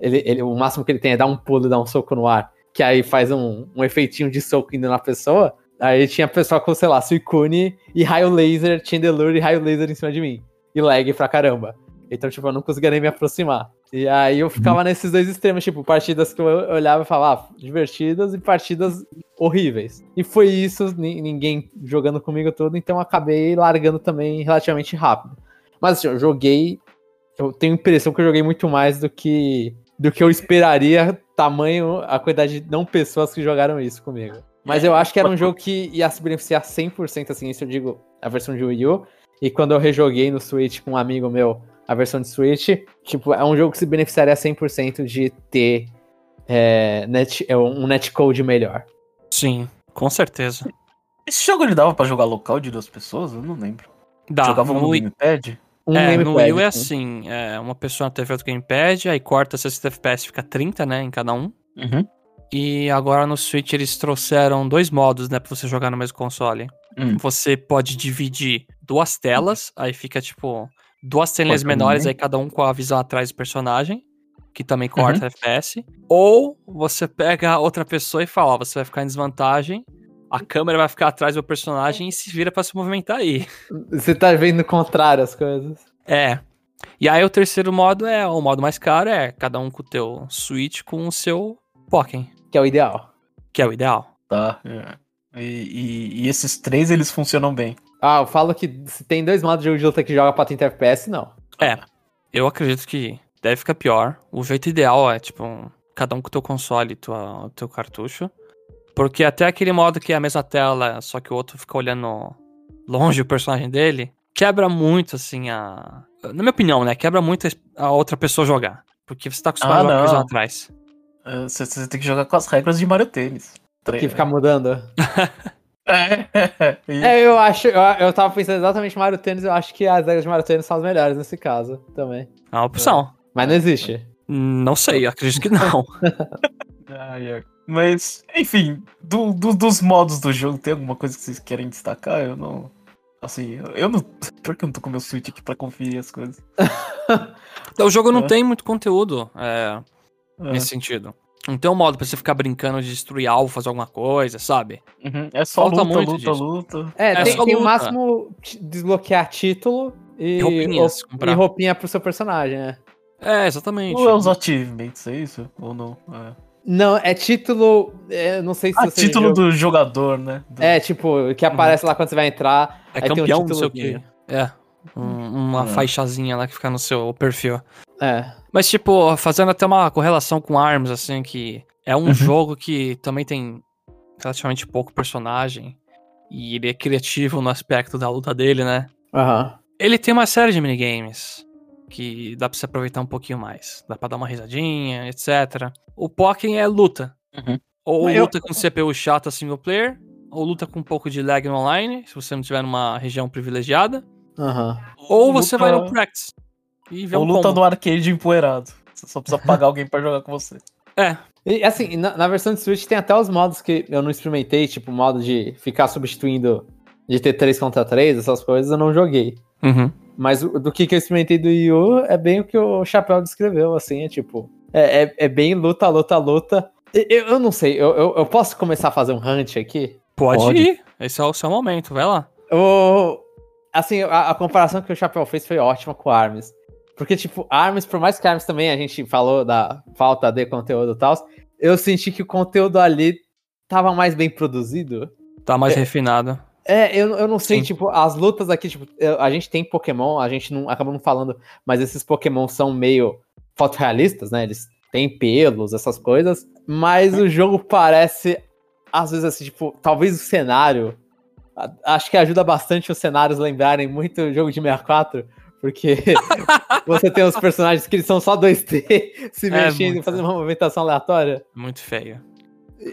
S3: ele, ele, o máximo que ele tem é dar um pulo, dar um soco no ar, que aí faz um, um efeitinho de soco indo na pessoa. Aí tinha pessoa com, sei lá, Suicune e raio laser, Chandelure e raio laser em cima de mim. E lag pra caramba. Então, tipo, eu não conseguia nem me aproximar. E aí eu ficava nesses dois extremos, tipo, partidas que eu olhava e falava, ah, divertidas e partidas horríveis. E foi isso, ni- ninguém jogando comigo tudo, então eu acabei largando também relativamente rápido. Mas assim, eu joguei. Eu tenho a impressão que eu joguei muito mais do que do que eu esperaria, tamanho a quantidade de não pessoas que jogaram isso comigo. Mas eu acho que era um jogo que ia se beneficiar 100%, assim, isso eu digo, a versão de Wii U. E quando eu rejoguei no Switch com um amigo meu, a versão de Switch, tipo, é um jogo que se beneficiaria 100% de ter é, net, é, um netcode melhor.
S2: Sim, com certeza.
S1: Esse jogo ele dava pra jogar local de duas pessoas? Eu não lembro.
S2: Dá,
S1: Jogava
S2: no
S1: gamepad?
S3: Um
S2: é,
S3: gamepad,
S2: no Wii U é
S3: assim.
S2: é uma pessoa na TV do gamepad, aí corta 60 FPS, fica 30, né, em cada um.
S1: Uhum.
S2: E agora no Switch eles trouxeram dois modos, né, pra você jogar no mesmo console.
S1: Hum.
S2: Você pode dividir duas telas, aí fica tipo duas
S1: Corta
S2: menores, aí cada um com a visão atrás do personagem, que também corta FPS. Ou você pega outra pessoa e fala, ó, você vai ficar em desvantagem, a câmera vai ficar atrás do personagem e se vira pra se movimentar aí.
S3: Você tá vendo o contrário as coisas.
S2: É. E aí o terceiro modo é, o modo mais caro é cada um com o teu Switch com o seu Pokémon,
S3: Que é o ideal.
S2: que é o ideal.
S1: Tá. é. E, e- e esses três, eles funcionam bem.
S3: Ah, eu falo que se tem dois modos de jogo de luta que joga pra 30 FPS, não.
S2: É. Eu acredito que deve ficar pior. O jeito ideal é, tipo, um- cada um com o teu console e tua, o teu cartucho. Porque até aquele modo que é a mesma tela, só que o outro fica olhando longe o personagem dele, quebra muito, assim, a. Na minha opinião, né? Quebra muito a outra pessoa jogar. Porque você tá acostumado
S1: Ah,
S2: a jogar atrás.
S1: É, Você, você tem que jogar com as regras de Mario Tênis.
S3: Que fica mudando. *laughs*
S1: É, *laughs*
S3: É, eu acho. Eu, eu tava pensando exatamente Mario Tênis, eu acho que as regras de Mario Tênis são as melhores nesse caso também.
S2: É uma opção.
S3: Mas não existe.
S2: Não sei, acredito que não. *laughs*
S1: Mas, enfim, do- do- dos modos do jogo, tem alguma coisa que vocês querem destacar? Eu não. Assim, eu- não. *laughs* Por que eu não tô com meu Switch aqui pra conferir as coisas?
S2: o jogo não
S1: É.
S2: tem muito conteúdo é,
S1: É.
S2: nesse sentido. Não tem um modo pra você ficar brincando de destruir alvo, fazer alguma coisa, sabe?
S1: Uhum, É só
S2: Falta
S1: luta,
S2: muito
S1: luta,
S2: disso.
S1: luta.
S3: É,
S2: É
S3: tem,
S2: só
S3: tem o
S2: luta.
S3: máximo t- desbloquear título e,
S2: E roupinhas,
S3: ou-
S2: comprar.
S3: e roupinha pro seu personagem, né?
S2: É, exatamente.
S1: Ou é os achievements, é isso? Ou não? É.
S3: Não, é título. é, não sei se
S1: Ah, título do jogador, né? Do-
S3: É, tipo, que aparece lá quando você vai entrar.
S2: É
S3: tem um
S2: campeão, não sei o quê.
S3: títulozinho.
S2: É. um- uma
S1: É.
S2: faixazinha lá que fica no seu perfil.
S3: É.
S2: Mas, tipo, fazendo até uma correlação com ARMS, assim, que é um
S1: Uhum.
S2: jogo que também tem relativamente pouco personagem. E ele é criativo no aspecto da luta dele, né?
S3: Aham.
S2: Ele tem uma série de minigames que dá pra se aproveitar um pouquinho mais. Dá pra dar uma risadinha, etc. O Pokémon é luta.
S1: Uhum.
S2: Ou
S3: Mas eu-
S2: luta com CPU chata single player, ou luta com um pouco de lag no online, se você não tiver numa região privilegiada.
S3: Aham.
S2: Ou você vai no
S1: luta-
S2: practice e vê
S1: Ou
S2: um
S1: luta
S2: combo.
S1: no arcade empoeirado. Você só precisa pagar alguém pra jogar com você.
S2: É,
S3: E assim, na, na versão de Switch tem até os modos que eu não experimentei, tipo o modo de ficar substituindo, de ter 3 contra 3, essas coisas, eu não joguei.
S2: uhum.
S3: Mas o- do que, que eu experimentei do Wii U é bem o que o Chapéu descreveu, assim, é tipo. É, é, é bem luta, luta, luta. Eu, eu não sei, eu, eu, eu posso começar a fazer um hunt aqui?
S2: Pode,
S1: Pode.
S2: ir. Esse é o seu momento, vai lá.
S3: O, assim, a, a comparação que o Chapéu fez foi ótima com Arms. Porque, tipo, Arms, por mais que Arms também a gente falou da falta de conteúdo e tal, eu senti que o conteúdo ali tava mais bem produzido.
S2: Tá mais
S3: É.
S2: refinado.
S3: É, eu, eu não sei,
S2: Sim.
S3: tipo, as lutas aqui, tipo, a gente tem Pokémon, a gente não acaba não falando, mas esses Pokémon são meio fotorrealistas, né? Eles têm pelos, essas coisas, mas o jogo parece, às vezes, assim, tipo, talvez o cenário. Acho que ajuda bastante os cenários lembrarem muito o jogo de 64, porque *laughs* você tem os personagens que eles são só 2D *laughs* se
S2: É,
S3: mexendo e
S2: muito.
S3: fazendo uma movimentação aleatória.
S2: Muito feio.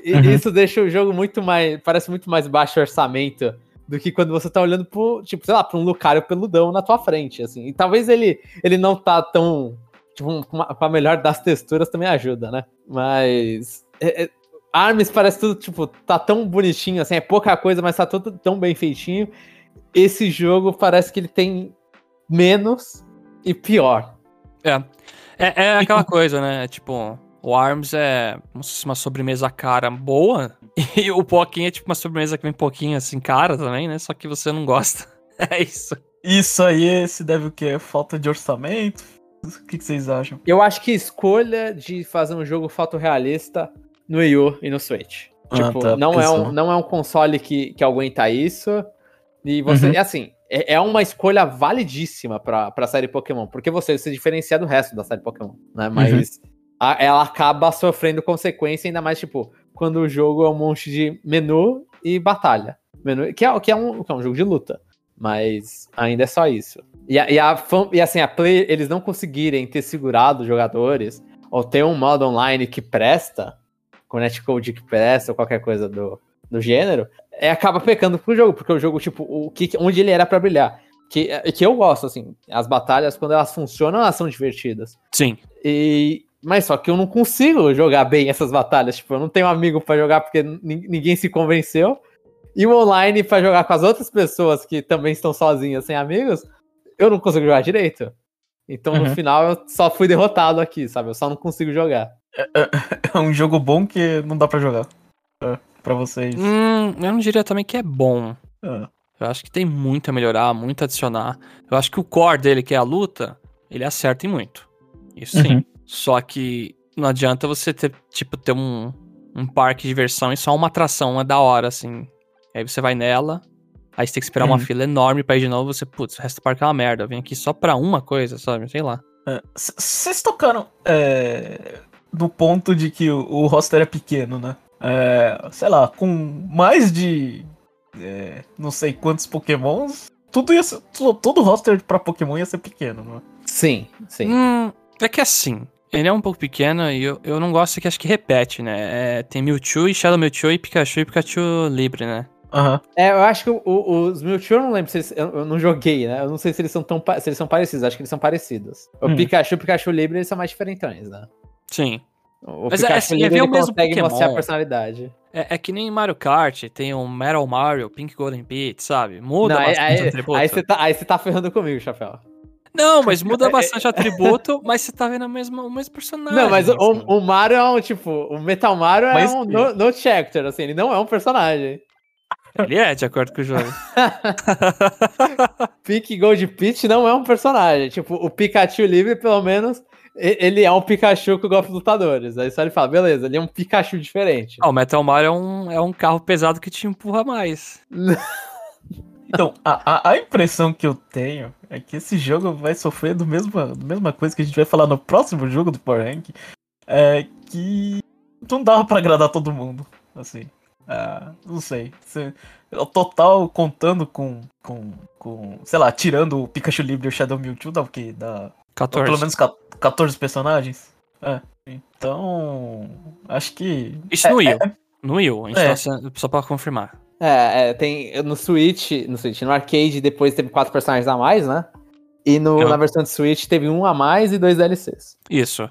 S3: E
S1: Uhum.
S3: isso deixa o jogo muito mais. Parece muito mais baixo orçamento do que quando você tá olhando pro, tipo, sei lá, pra um Lucario peludão na tua frente, assim. E talvez ele, ele não tá tão. Tipo, com a melhor das texturas também ajuda, né? Mas. é- é- Arms parece tudo, tipo, tá tão bonitinho, assim, é pouca coisa, mas tá tudo tão bem feitinho. Esse jogo parece que ele tem menos e pior.
S2: É. É, é aquela coisa, né? Tipo, o ARMS é uma sobremesa cara boa. *laughs* E o Pokémon é tipo uma sobremesa que vem pouquinho assim cara também, né? Só que você não gosta. *laughs* É isso.
S1: Isso aí se deve o quê? Falta de orçamento? O que, que vocês acham?
S3: Eu acho que escolha de fazer um jogo fotorrealista no Wii U e no Switch.
S1: Ah,
S3: Tipo,
S1: tá,
S3: não, é um, não é um console que, que aguenta isso. E você,
S1: Uhum.
S3: é assim, é, é uma escolha validíssima pra, pra série Pokémon, porque você se diferencia do resto da série Pokémon, né?
S1: Uhum.
S3: Mas a- ela acaba sofrendo consequência, ainda mais, tipo, quando o jogo é um monte de menu e batalha. Menu, que, é, que, é um, que é um jogo de luta. Mas ainda é só isso. E, a, e, a e assim, a Play, eles não conseguirem ter segurado os jogadores, ou ter um modo online que presta, com netcode que presta, ou qualquer coisa do, do gênero, é, acaba pecando pro jogo, porque o jogo, tipo, o que, onde ele era pra brilhar. Que, que eu gosto, assim, as batalhas, quando elas funcionam, elas são divertidas.
S2: Sim.
S3: E, mas só que eu não consigo jogar bem essas batalhas. Tipo, eu não tenho amigo pra jogar porque nin- ninguém se convenceu. E o online pra jogar com as outras pessoas que também estão sozinhas, sem amigos, eu não consigo jogar direito. Então no
S1: Uhum.
S3: final eu só fui derrotado aqui, sabe? Eu só não consigo jogar. *laughs*
S1: É um jogo bom que não dá pra jogar. É, pra vocês?
S2: Hum, eu não diria também que é bom.
S1: Ah,
S2: Eu acho que tem muito a melhorar, muito a adicionar. Eu acho que o core dele, que é a luta, ele acerta em muito. Isso sim.
S1: Uhum.
S2: Só que não adianta você ter, tipo, ter um, um parque de diversão e só uma atração, uma da hora, assim. Aí você vai nela, aí você tem que esperar uma
S1: Uhum.
S2: fila enorme pra ir de novo, você, putz, o resto do parque é uma merda. Eu vim aqui só pra uma coisa, sabe? Sei lá.
S1: é. Vocês tocaram é, no ponto de que o, o roster é pequeno, né? É, sei lá, com mais de é, não sei quantos pokémons, tudo ia ser, todo roster pra Pokémon ia ser pequeno, né?
S3: Sim, sim.
S2: Hum, é que assim, ele é um pouco pequeno e eu, eu não gosto que acho que repete, né? É, tem Mewtwo e Shadow Mewtwo e Pikachu e Pikachu Libre, né?
S1: Aham.
S3: É, eu acho que o- o- os Mewtwo eu não lembro se eles. Eu, eu não joguei, né? Eu não sei se eles são tão se eles são parecidos, acho que eles são parecidos. O
S1: Hum.
S3: Pikachu e o Pikachu Libre eles são mais diferentões, né?
S2: Sim.
S3: O
S2: Mas é assim, é ver o mesmo
S3: consegue
S2: Pokémon.
S3: mostrar a personalidade.
S2: É, é que nem Mario Kart, tem o Metal Mario, Pink Golden Pit, sabe? Muda
S3: Não, aí,
S2: bastante o
S3: aí,
S2: atributo.
S3: aí você tá, aí você tá ferrando comigo, Chapéu.
S2: Não, mas *laughs* muda bastante o atributo, mas você tá vendo a mesma, o mesmo personagem.
S3: Não, mas o,
S2: assim.
S3: o Mario é um, tipo, o Metal Mario é
S1: Mas
S3: um
S1: sim.
S3: no, no character, assim, ele não é um personagem.
S2: Ele é, de acordo com o jogo. *laughs*
S3: Pink Gold Peach não é um personagem. Tipo, o Pikachu livre, pelo menos, ele é um Pikachu com golpes lutadores. Aí só ele fala, beleza, ele é um Pikachu diferente.
S2: Ah, o Metal Mario é um, é um carro pesado que te empurra mais. *laughs*
S1: Então, a, a, a impressão que eu tenho é que esse jogo vai sofrer do mesma, da mesma coisa que a gente vai falar no próximo jogo do Power Rank. É que não dava pra agradar todo mundo. Assim. Ah, não sei. Se- o total contando com, com, com. Sei lá, tirando o Pikachu Libre e o Shadow Mewtwo, dá o quê? Dá
S2: 14.
S1: pelo menos ca- 14 personagens? É. Então. Acho que.
S2: Isso no Wii. No Wii, a gente
S1: É.
S2: tá sendo- só pra confirmar.
S3: É, é, tem no Switch, no Switch, no arcade depois teve quatro personagens a mais, né? E no,
S2: Eu-
S3: na versão de Switch teve um a mais e dois DLCs.
S2: Isso.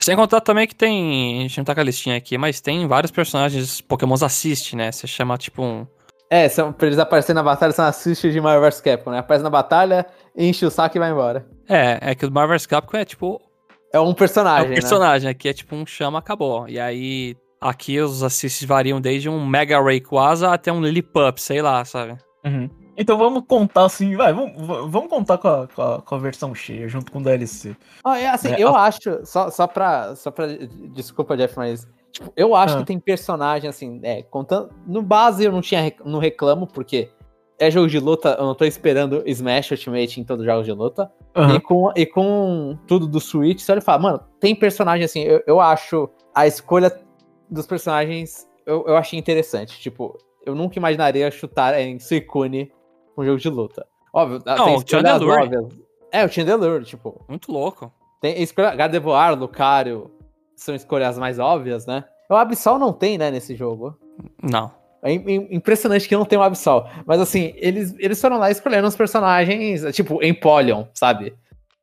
S2: Sem contar também que tem. A gente não tá com a listinha aqui, mas tem vários personagens Pokémons Assist, né? Você chama tipo um.
S3: É, são, pra eles aparecerem na batalha, são assistes de Mario vs Capcom, né? Aparece na batalha, enche o saco e vai embora.
S2: É, é que o Marvel's Capcom é tipo.
S3: É um
S2: É
S3: personagem,
S2: um
S3: né?
S2: personagem, aqui é tipo um chama, acabou. E aí. Aqui os assists variam desde um Mega Rayquaza até um Lillipup, sei lá, sabe?
S1: Uhum. Então vamos contar assim, vai, vamos, vamos contar com a, com, a, com a versão cheia, junto com o DLC.
S3: Ah, é, assim,
S1: É,
S3: eu
S1: a-
S3: acho, só, só pra. Só pra. Desculpa, Jeff, mas. Tipo, eu acho
S1: Ah.
S3: que tem personagem, assim, é, contando. No base eu não tinha rec- não reclamo, porque é jogo de luta, eu não tô esperando Smash Ultimate em todos os jogos de luta. E, com, e com tudo do Switch, você olha e fala, mano, tem personagem assim, eu, eu acho a escolha dos personagens, eu, eu achei interessante. Tipo, eu nunca imaginaria chutar em Suicune um jogo de luta. Óbvio,
S2: Não,
S3: tem
S2: o
S3: escolhas
S2: Chandelure.
S3: óbvias. É, o Chandelure, tipo,
S2: Muito louco.
S3: tem escolha, Gardevoir, Lucario, são escolhas mais óbvias, né? O Absol não tem, né, nesse jogo.
S2: Não.
S3: É im- im- impressionante que não tem o Absol. Mas assim, eles, eles foram lá escolhendo os personagens, tipo, Empoleon, sabe?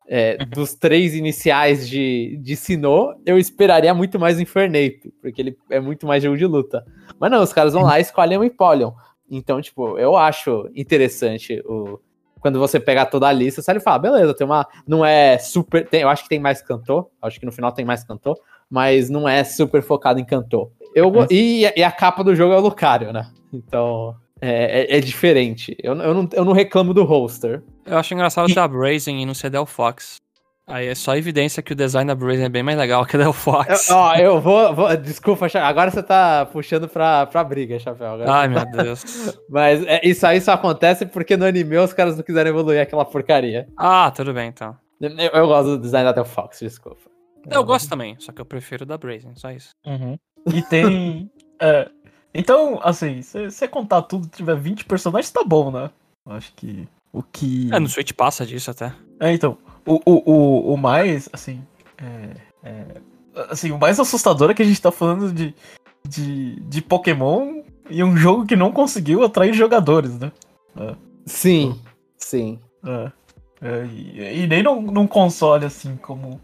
S3: É, dos três iniciais de, de Sinnoh, eu esperaria muito mais o Infernape, porque ele é muito mais jogo de luta. Mas não, os caras vão lá e escolhem o Empoleon. Então, tipo, eu acho interessante o. Quando você pegar toda a lista, você fala, beleza, tem uma. Não é super. Tem, eu acho que tem mais cantor. Acho que no final tem mais cantor. Mas não é super focado em cantor. Eu, e, e a capa do jogo é o Lucario, né? Então. É, é- é diferente. Eu, eu, não, eu não reclamo do roster.
S2: Eu acho engraçado ter a Brazen e não ser Del Fox. Aí é só evidência que o design da Brazen é bem mais legal que a Del Fox.
S3: Eu, ó, eu vou, vou- Desculpa, agora você tá puxando pra, pra briga, Chapéu. Agora
S2: Ai, meu Deus. *laughs*
S3: Mas é, isso aí só acontece porque no anime os caras não quiseram evoluir aquela porcaria.
S2: Ah, tudo bem então.
S3: Eu, eu gosto do design da Del Fox, desculpa.
S2: Eu gosto também, só que eu prefiro da Brazen, só isso.
S1: Uhum. E tem. *laughs* é, então, assim, se você contar tudo, tiver 20 personagens, tá bom, né? Acho que. O que.
S2: É, no Switch passa disso até.
S1: É, então. O, o, o, o mais, assim. É, é, assim, o mais assustador é que a gente tá falando de, de, de Pokémon e um jogo que não conseguiu atrair jogadores, né?
S3: Sim, sim.
S1: É, é, e, e nem num, num console assim como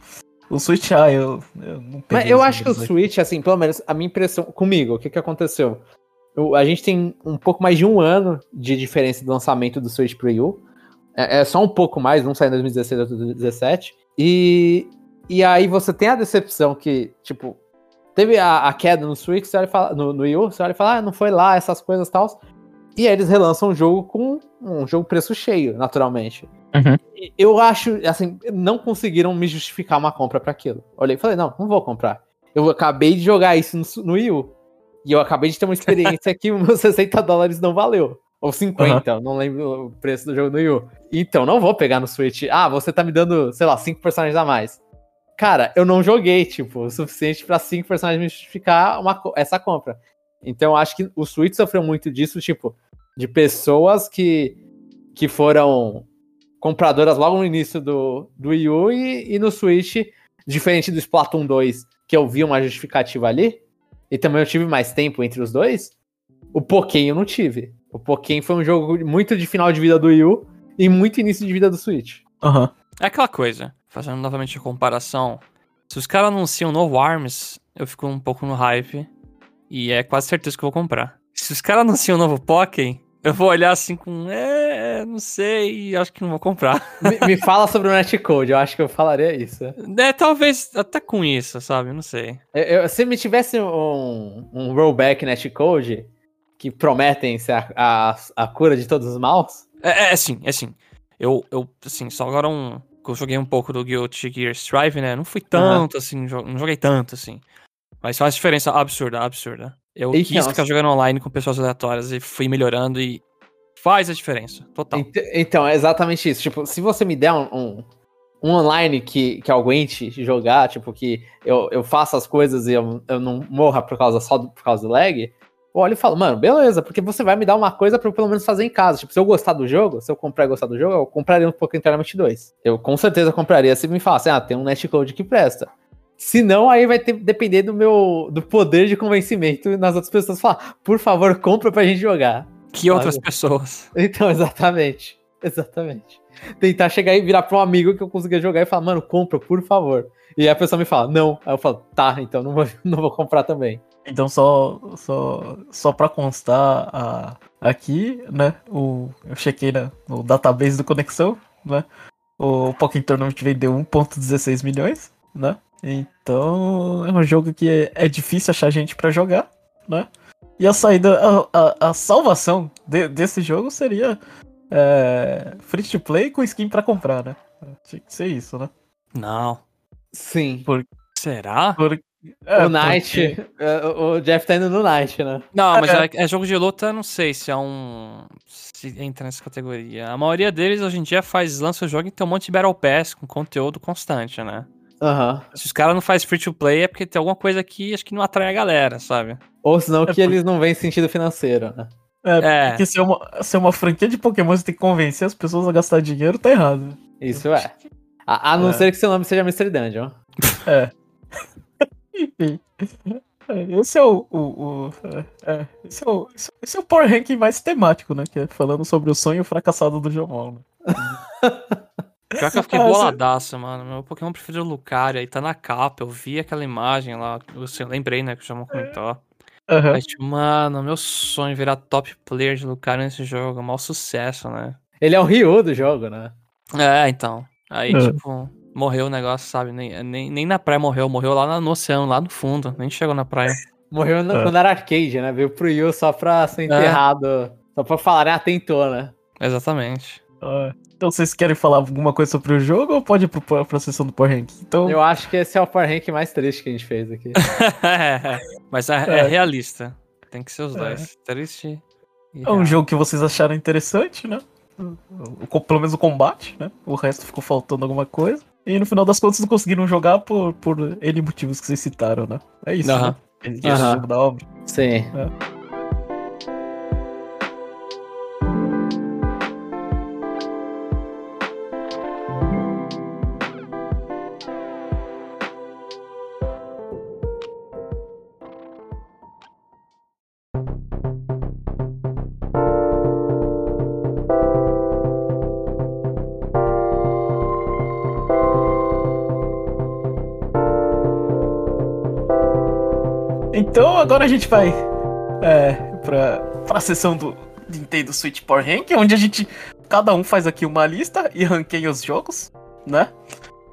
S1: o Switch. Ah, eu, eu não
S3: Mas eu acho que o Switch, assim, pelo menos a minha impressão comigo, o que que aconteceu? Eu- a gente tem um pouco mais de um ano de diferença do lançamento do Switch pro Wii U. É, é só um pouco mais, um sai em 2016 outro em 2017. E, e aí você tem a decepção que, tipo, teve a, a queda no Switch, você olha fala, no, no Wii U, você olha e fala, ah, não foi lá, essas coisas e tal. E aí eles relançam o jogo com um jogo preço cheio, naturalmente.
S1: Uhum.
S3: Eu acho, assim, não conseguiram me justificar uma compra pra aquilo. Olhei e falei, não, não vou comprar. Eu acabei de jogar isso no, no Wii U. E eu acabei de ter uma experiência que *laughs* meus 60 dólares não valeu. Ou 50, eu não lembro o preço do jogo no Wii U. Então, não vou pegar no Switch. Ah, você tá me dando, sei lá, 5 personagens a mais. Cara, eu não joguei, tipo, o suficiente pra 5 personagens me justificar uma, essa compra. Então, eu acho que o Switch sofreu muito disso, tipo, de pessoas que, que foram compradoras logo no início do, do Wii U e, e no Switch, diferente do Splatoon 2, que eu vi uma justificativa ali, e também eu tive mais tempo entre os dois, o Pokémon eu não tive. O Pokémon foi um jogo muito de final de vida do Wii U e muito início de vida do Switch.
S1: Aham.
S2: É aquela coisa, fazendo novamente a comparação. Se os caras anunciam novo ARMS, eu fico um pouco no hype. E é quase certeza que eu vou comprar. Se os caras anunciam um novo Pokémon, eu vou olhar assim com. É, não sei, acho que não vou comprar. *laughs*
S3: Me, me fala sobre o Netcode, eu acho que eu falaria isso.
S2: É, talvez até com isso, sabe? Não sei.
S3: Eu- eu- se me tivesse um, um rollback Netcode, que prometem ser a, a, a cura de todos os maus,
S2: É, é assim, é assim. Eu, eu, assim, só agora um. Eu joguei um pouco do Guilty Gear Strive, né? Não fui tanto, assim, jo- não joguei tanto, assim. Mas faz diferença absurda, absurda. Eu
S3: Então,
S2: quis ficar jogando online com pessoas aleatórias e fui melhorando e faz a diferença, total.
S3: Ent- Então, é exatamente isso. Tipo, se você me der um, um, um online que, que eu aguente jogar, tipo, que eu, eu faça as coisas e eu, eu não morra por causa só do, por causa do lag, eu olho e falo, mano, beleza, porque você vai me dar uma coisa pra eu pelo menos fazer em casa. Tipo, se eu gostar do jogo, se eu comprar e gostar do jogo, eu compraria um Pokémon Tournament 2. Eu com certeza compraria se me falasse, ah, tem um netcode que presta. Se não, aí vai ter, depender do meu do poder de convencimento nas outras pessoas falar, por favor, compra pra gente jogar.
S2: Que outras
S3: Olha.
S2: pessoas.
S3: Então, *laughs* exatamente. Exatamente. Tentar chegar e virar pra um amigo que eu consiga jogar e falar, mano, compra, por favor. E aí a pessoa me fala, não. Aí eu falo, tá, então não vou, *laughs* não vou comprar também.
S1: Então, só, só, só pra constar a- aqui, né? O, eu chequei na- no database do Conexão, né? O Pokémon Tournament vendeu 1.16 milhões, né? Então, é um jogo que é, é difícil achar gente pra jogar, né? E a saída, a, a, a salvação de- desse jogo seria é, free to play com skin pra comprar, né? Tinha que ser isso, né?
S2: Não.
S3: Sim.
S2: Será?
S1: É,
S3: o Knight.
S1: porque-
S3: é, O Jeff tá indo no Knight, né?
S2: Não, mas
S1: É.
S2: é, é jogo de luta, eu não sei se é um. Se entra nessa categoria. A maioria deles hoje em dia faz, lança o jogo e tem um monte de Battle Pass com conteúdo constante, né?
S3: Aham.
S2: Se os caras não fazem free to play é porque tem alguma coisa que acho que não atrai a galera, sabe?
S3: Ou senão que
S1: por-
S3: eles não veem sentido financeiro, né?
S1: É,
S2: É.
S1: porque se é, uma, se é uma franquia de Pokémon, você tem que convencer as pessoas a gastar dinheiro, tá errado.
S3: Isso é. A, a não
S1: É.
S3: ser que seu nome seja Mr. Dungeon. *laughs*
S1: Enfim. É, Esse é o. o, o- é, é, esse, é o esse, esse é o Power Ranking mais temático, né? Que é falando sobre o sonho fracassado do Jomon. Né? *laughs*
S2: Pior que eu fiquei boladaço, mano. Meu Pokémon preferido é o Lucario, aí tá na capa. Eu vi aquela imagem lá. Eu sei- lembrei, né? Que o Jamon comentou.
S1: Aham.
S2: Aí, tipo, mano, meu sonho é virar top player de Lucario nesse jogo. É maior sucesso, né?
S3: Ele é o Ryu do jogo, né?
S2: É, então. Aí,
S1: É.
S2: tipo, morreu o negócio, sabe? Nem, nem, nem na praia morreu, morreu lá na- no oceano, lá no fundo. Nem chegou na praia.
S3: Morreu no-
S1: É.
S3: quando era arcade, né? Veio pro Yu só pra ser enterrado. Só pra falar, ah, tentou, né?
S2: Exatamente.
S1: Ah, Então vocês querem falar alguma coisa sobre o jogo ou pode ir pro, pra sessão do Power Ranking? Então,
S3: Eu acho que esse é o Power Rank mais triste que a gente fez aqui. *laughs*
S2: Mas é,
S1: É.
S2: é realista. Tem que ser os
S1: É.
S2: dois. Triste e
S1: é um
S2: real.
S1: jogo que vocês acharam interessante, né? O- o- pelo menos o combate, né? O resto ficou faltando alguma coisa. E no final das contas não conseguiram jogar por, por N motivos que vocês citaram, né? É isso,
S2: Aham.
S1: né? Esse é o
S3: Aham.
S1: resumo da obra.
S3: Sim.
S1: Então agora a gente vai é, pra, pra sessão do Nintendo Switch Power Rank, onde a gente. Cada um faz aqui uma lista e ranqueia os jogos, né?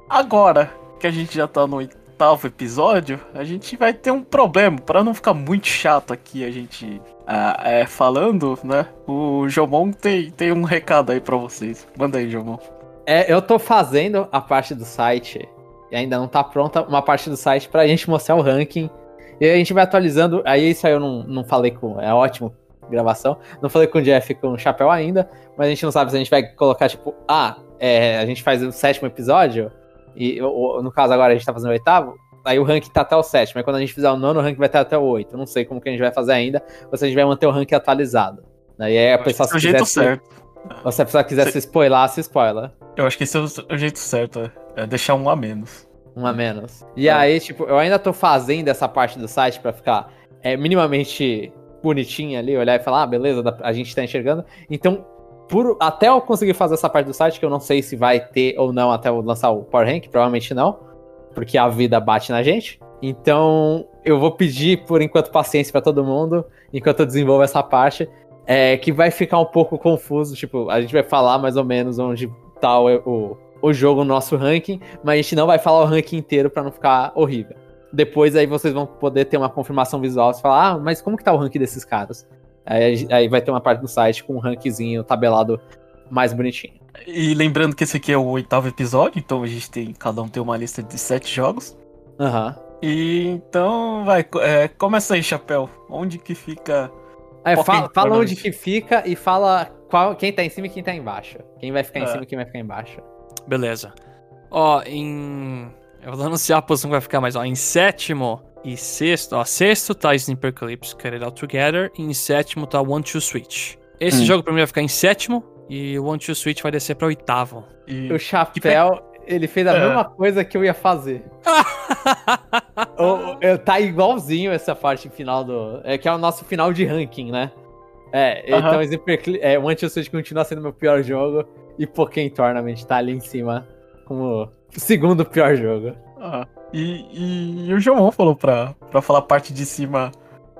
S1: Agora que a gente já tá no oitavo episódio, a gente vai ter um problema. Para não ficar muito chato aqui a gente ah, é, falando, né? O Jomon tem, tem um recado aí para vocês. Manda aí, Jomon.
S3: É, eu tô fazendo a parte do site e ainda não tá pronta uma parte do site pra gente mostrar o ranking. E aí a gente vai atualizando. Aí isso aí eu não, não falei com. É ótimo gravação. Não falei com o Jeff com o chapéu ainda, mas a gente não sabe se a gente vai colocar, tipo, ah, é, a gente faz o sétimo episódio, e ou, no caso agora a gente tá fazendo o oitavo, aí o ranking tá até o sétimo, aí quando a gente fizer o nono, o ranking vai estar até o oito. Não sei como que a gente vai fazer ainda, ou se a gente vai manter o ranking atualizado. Aí a pessoa
S1: se quiser. jeito se, certo.
S3: Ou se a pessoa quiser se spoiler, se spoiler.
S1: Eu acho que esse é o jeito certo, é, é deixar um a menos.
S3: Um a menos. E é. aí, tipo, eu ainda tô fazendo essa parte do site para ficar é, minimamente bonitinha ali, olhar e falar, ah, beleza, a gente tá enxergando. Então, por, até eu conseguir fazer essa parte do site, que eu não sei se vai ter ou não até eu lançar o Power Rank, provavelmente não, porque a vida bate na gente. Então, eu vou pedir, por enquanto, paciência para todo mundo, enquanto eu desenvolvo essa parte, é, que vai ficar um pouco confuso, tipo, a gente vai falar mais ou menos onde tá o, o, o jogo no nosso ranking, mas a gente não vai falar o ranking inteiro para não ficar horrível. Depois aí vocês vão poder ter uma confirmação visual, você falar, ah, mas como que tá o ranking desses caras? Aí, aí vai ter uma parte do site com um rankzinho tabelado mais bonitinho.
S1: E lembrando que esse aqui é o oitavo episódio, então a gente tem. Cada um tem uma lista de sete jogos.
S3: Aham. Uhum.
S1: E então, vai, é, começa aí, Chapéu. Onde que fica.
S3: É, fala, fala onde que fica e fala qual, quem tá em cima e quem tá embaixo. Quem vai ficar é. em cima e quem vai ficar embaixo.
S2: Beleza. Ó, em. Eu vou anunciar a posição que vai ficar, mas ó, em sétimo e sexto, ó, sexto tá Sniper Clips, Cut It Out Together. E em sétimo tá One Two Switch. Esse hum. jogo pra mim vai ficar em sétimo. E o One Two Switch vai descer pra oitavo.
S3: E... O Chapéu, ele fez a é. mesma coisa que eu ia fazer. *laughs* o, o, tá igualzinho essa parte final do. É que é o nosso final de ranking, né? É, uh -huh. então Sniper Clips. É, One Two Switch continua sendo meu pior jogo. E Pokémon Tournament tá ali em cima como o segundo pior jogo.
S1: Ah. E, e, e o João falou pra, pra falar a parte de cima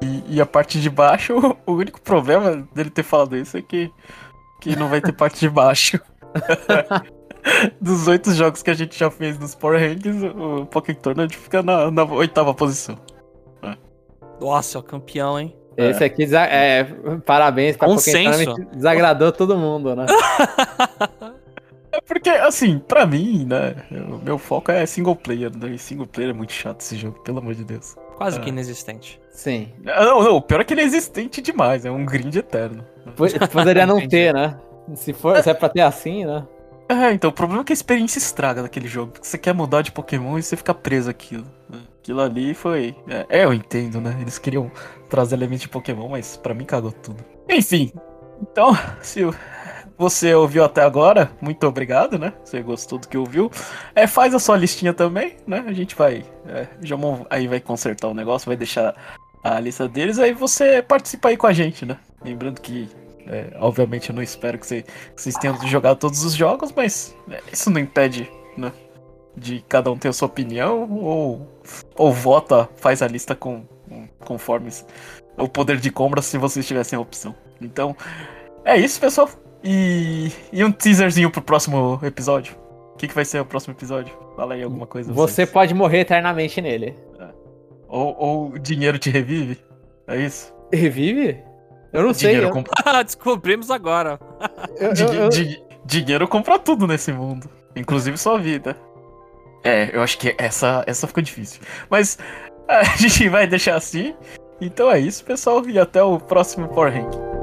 S1: e, e, a parte de baixo. *laughs* O único problema dele ter falado isso é que, que não vai ter *laughs* parte de baixo. *laughs* Dos oito jogos que a gente já fez nos Power Rankings, o Pokémon Tournament fica na, na oitava posição.
S2: É. Nossa, é o campeão, hein?
S3: Esse aqui, é, parabéns pra Pokémon Tournament, desagradou todo mundo, né? *laughs*
S1: É porque, assim, pra mim, né, o meu foco é single player, né? E single player é muito chato esse jogo, pelo amor de Deus.
S2: Quase é. que inexistente.
S3: Sim.
S1: Não, não, o pior é que ele é existente demais, é um grind eterno.
S3: Poderia não *laughs* ter, né? Se, for, se é pra ter assim, né?
S1: É, então, o problema é que a experiência estraga daquele jogo. Porque você quer mudar de Pokémon e você fica preso aquilo. Né? Aquilo ali foi. É, é, eu entendo, né? Eles queriam trazer elementos de Pokémon, mas para mim cagou tudo. Enfim. Então, *laughs* se você ouviu até agora, muito obrigado, né? Você gostou do que ouviu. É, faz a sua listinha também, né? A gente vai. É, Jamon aí vai consertar o negócio, vai deixar a lista deles, aí você participa aí com a gente, né? Lembrando que, é, obviamente, eu não espero que, você, que, vocês tenham jogado todos os jogos, mas é, isso não impede, né? De cada um ter a sua opinião, ou, ou vota, faz a lista com, conforme o poder de compra se vocês tivessem a opção. Então, é isso, pessoal. E, e um teaserzinho pro próximo episódio. O que, que vai ser o próximo episódio? Fala aí alguma coisa.
S3: Você vocês. pode morrer eternamente nele. É.
S1: Ou, ou dinheiro te revive? É isso?
S3: Revive? Eu não dinheiro sei.
S2: Compra... Eu... *laughs* Descobrimos agora.
S1: Eu, eu, Di dinheiro compra tudo nesse mundo. Inclusive sua vida. É, eu acho que essa, essa ficou difícil. Mas *laughs* a gente vai deixar assim. Então é isso, pessoal. E até o próximo Power Rank.